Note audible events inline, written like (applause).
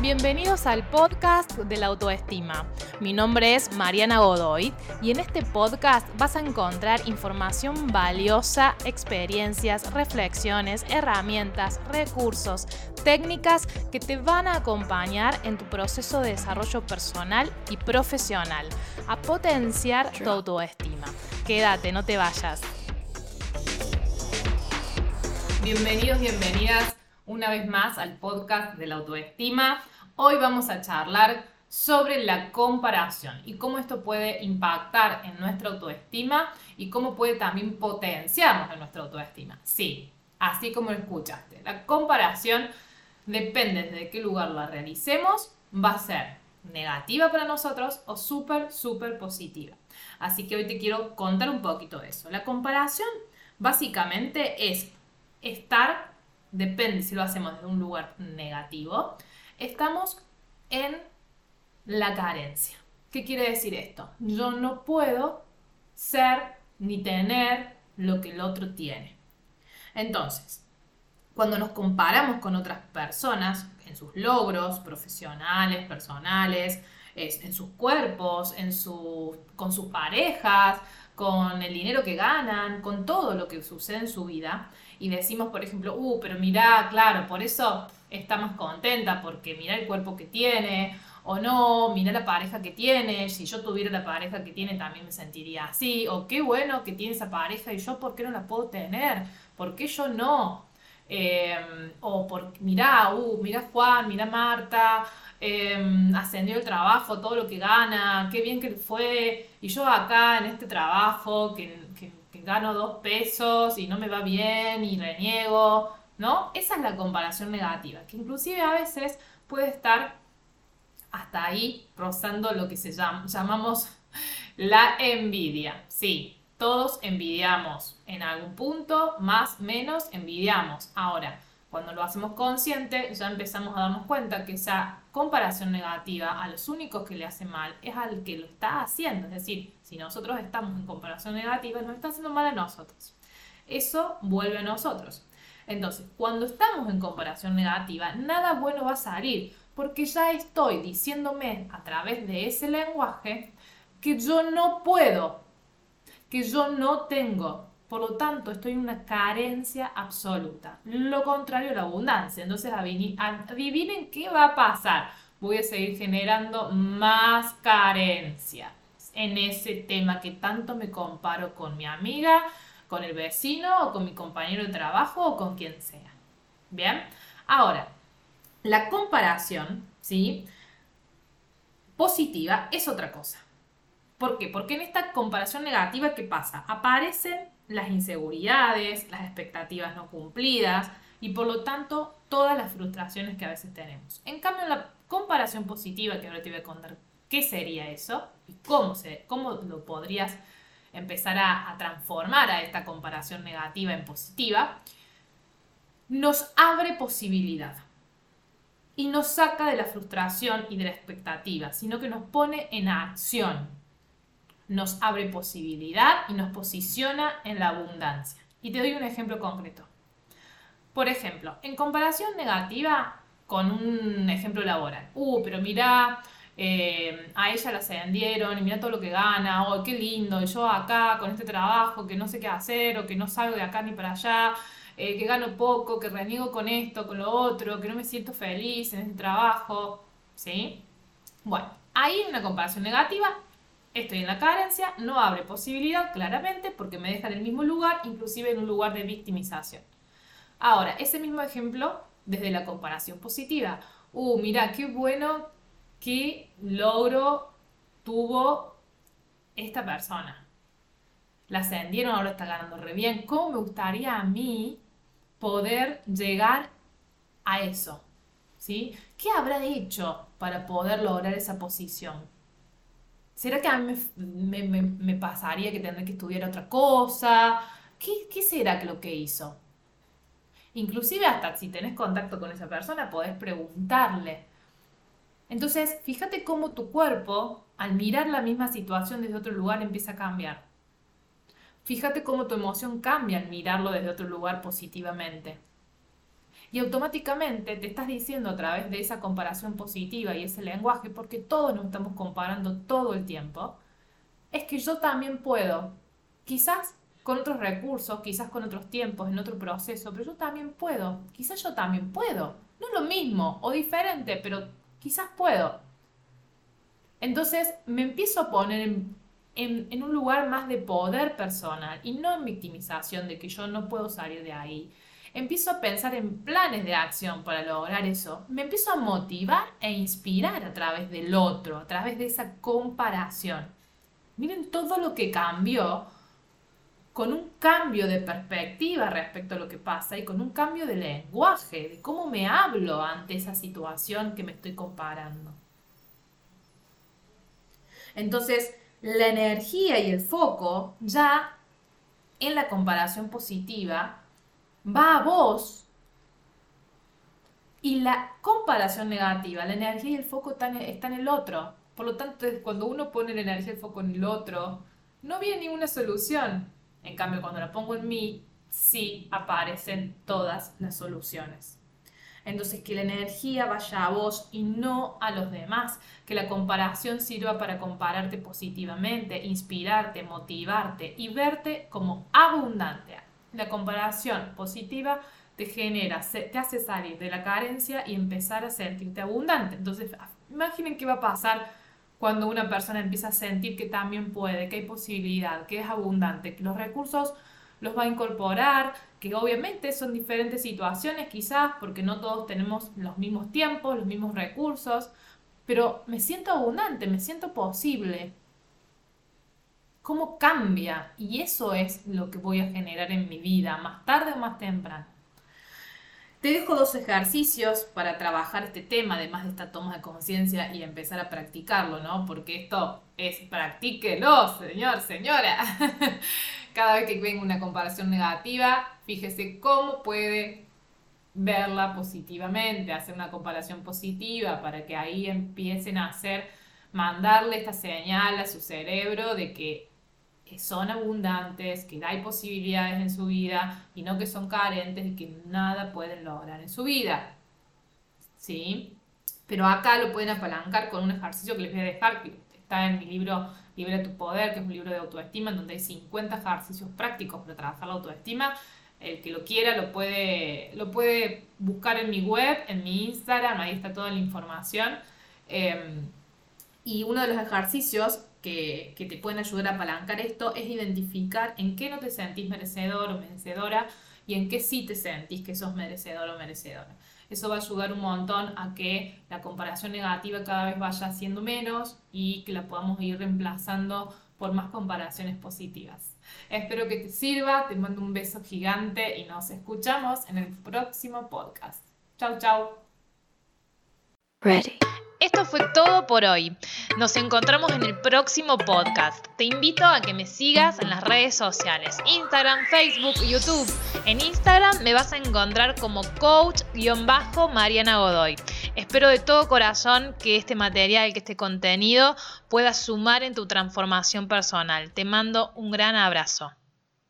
Bienvenidos al podcast de la autoestima. Mi nombre es Mariana Godoy y en este podcast vas a encontrar información valiosa, experiencias, reflexiones, herramientas, recursos, técnicas que te van a acompañar en tu proceso de desarrollo personal y profesional, a potenciar tu autoestima. Quédate, no te vayas. Bienvenidos, bienvenidas una vez más al podcast de la autoestima. Hoy vamos a charlar sobre la comparación y cómo esto puede impactar en nuestra autoestima y cómo puede también potenciarnos en nuestra autoestima. Sí, así como lo escuchaste. La comparación depende de qué lugar la realicemos, va a ser negativa para nosotros o súper, súper positiva. Así que hoy te quiero contar un poquito de eso. La comparación básicamente es estar, depende si lo hacemos desde un lugar negativo, estamos en la carencia. ¿Qué quiere decir esto? Yo no puedo ser ni tener lo que el otro tiene. Entonces, cuando nos comparamos con otras personas en sus logros profesionales, personales, en sus cuerpos, en con sus parejas, con el dinero que ganan, con todo lo que sucede en su vida, y decimos, por ejemplo, uh, pero mira, claro, por eso está más contenta, porque mira el cuerpo que tiene, o no, mira la pareja que tiene, si yo tuviera la pareja que tiene también me sentiría así, o qué bueno que tiene esa pareja y yo por qué no la puedo tener, por qué yo no. Em, o por, mirá, uh, mira Juan, mira Marta, em, ascendió el trabajo, todo lo que gana, qué bien que fue, y yo acá en este trabajo que, que gano dos pesos y no me va bien y reniego, ¿no? Esa es la comparación negativa, que inclusive a veces puede estar hasta ahí rozando lo que se llama, llamamos la envidia. Sí, todos envidiamos en algún punto, más, menos, envidiamos. Ahora, cuando lo hacemos consciente, ya empezamos a darnos cuenta que esa comparación negativa a los únicos que le hace mal es al que lo está haciendo. Es decir, si nosotros estamos en comparación negativa, nos está haciendo mal a nosotros. Eso vuelve a nosotros. Entonces, cuando estamos en comparación negativa, nada bueno va a salir, porque ya estoy diciéndome a través de ese lenguaje que yo no puedo, que yo no tengo. Por lo tanto, estoy en una carencia absoluta. Lo contrario a la abundancia. Entonces, adivinen qué va a pasar. Voy a seguir generando más carencia en ese tema que tanto me comparo con mi amiga, con el vecino o con mi compañero de trabajo o con quien sea. Bien, ahora, la comparación, ¿sí? Positiva es otra cosa. ¿Por qué? Porque en esta comparación negativa, ¿qué pasa? Aparecen las inseguridades, las expectativas no cumplidas y por lo tanto todas las frustraciones que a veces tenemos. En cambio, la comparación positiva, que ahora te voy a contar qué sería eso y cómo, se, cómo lo podrías empezar a, transformar a esta comparación negativa en positiva, nos abre posibilidad y nos saca de la frustración y de la expectativa, sino que nos pone en acción, nos abre posibilidad y nos posiciona en la abundancia. Y te doy un ejemplo concreto. Por ejemplo, en comparación negativa con un ejemplo laboral. Uh, pero mira, eh, a ella la ascendieron y mira todo lo que gana, oh, qué lindo, yo acá con este trabajo que no sé qué hacer o que no salgo de acá ni para allá, eh, que gano poco, que reniego con esto, con lo otro, que no me siento feliz en este trabajo, ¿sí? Bueno, ahí una comparación negativa, estoy en la carencia, no abre posibilidad claramente porque me deja en el mismo lugar, inclusive en un lugar de victimización. Ahora, ese mismo ejemplo desde la comparación positiva. Uh, mira, qué bueno qué logro tuvo esta persona. La ascendieron, ahora está ganando re bien. ¿Cómo me gustaría a mí poder llegar a eso? ¿Sí? ¿Qué habrá hecho para poder lograr esa posición? ¿Será que a mí me, pasaría que tendré que estudiar otra cosa? ¿Qué, ¿Qué será lo que hizo? Inclusive hasta si tenés contacto con esa persona, podés preguntarle, Entonces, fíjate cómo tu cuerpo, al mirar la misma situación desde otro lugar, empieza a cambiar. Fíjate cómo tu emoción cambia al mirarlo desde otro lugar positivamente. Y automáticamente te estás diciendo a través de esa comparación positiva y ese lenguaje, porque todos nos estamos comparando todo el tiempo, es que yo también puedo. Quizás con otros recursos, quizás con otros tiempos, en otro proceso, pero yo también puedo. Quizás yo también puedo. No es lo mismo o diferente, pero quizás puedo. Entonces me empiezo a poner en, en, un lugar más de poder personal y no en victimización de que yo no puedo salir de ahí. Empiezo a pensar en planes de acción para lograr eso. Me empiezo a motivar e inspirar a través del otro, a través de esa comparación. Miren todo lo que cambió con un cambio de perspectiva respecto a lo que pasa y con un cambio de lenguaje, de cómo me hablo ante esa situación que me estoy comparando. Entonces, la energía y el foco ya en la comparación positiva va a vos y la comparación negativa, la energía y el foco están, en el otro. Por lo tanto, cuando uno pone la energía y el foco en el otro, no viene ninguna solución en cambio, cuando la pongo en mí, sí aparecen todas las soluciones. Entonces, que la energía vaya a vos y no a los demás. Que la comparación sirva para compararte positivamente, inspirarte, motivarte y verte como abundante. La comparación positiva te genera, te hace salir de la carencia y empezar a sentirte abundante. Entonces, imaginen qué va a pasar cuando una persona empieza a sentir que también puede, que hay posibilidad, que es abundante, que los recursos los va a incorporar, que obviamente son diferentes situaciones quizás, porque no todos tenemos los mismos tiempos, los mismos recursos, pero me siento abundante, me siento posible. ¿Cómo cambia? Y eso es lo que voy a generar en mi vida, más tarde o más temprano. Te dejo dos ejercicios para trabajar este tema, además de esta toma de conciencia y empezar a practicarlo, ¿no? Porque esto es practíquelo, señor, señora. (laughs) Cada vez que venga una comparación negativa, fíjese cómo puede verla positivamente, hacer una comparación positiva para que ahí empiecen a hacer, mandarle esta señal a su cerebro de que son abundantes, que hay posibilidades en su vida y no que son carentes y que nada pueden lograr en su vida. ¿Sí? Pero acá lo pueden apalancar con un ejercicio que les voy a dejar, que está en mi libro Libre tu Poder, que es un libro de autoestima, en donde hay 50 ejercicios prácticos para trabajar la autoestima. El que lo quiera lo puede, lo puede buscar en mi web, en mi Instagram, ahí está toda la información. Em, y uno de los ejercicios que, te pueden ayudar a apalancar esto es identificar en qué no te sentís merecedor o merecedora y en qué sí te sentís que sos merecedor o merecedora. Eso va a ayudar un montón a que la comparación negativa cada vez vaya siendo menos y que la podamos ir reemplazando por más comparaciones positivas. Espero que te sirva, te mando un beso gigante y nos escuchamos en el próximo podcast. Chau, chau. Ready. Esto fue todo por hoy. Nos encontramos en el próximo podcast. Te invito a que me sigas en las redes sociales, Instagram, Facebook, YouTube. En Instagram me vas a encontrar como coach-mariana Godoy. Espero de todo corazón que este material, que este contenido pueda sumar en tu transformación personal. Te mando un gran abrazo.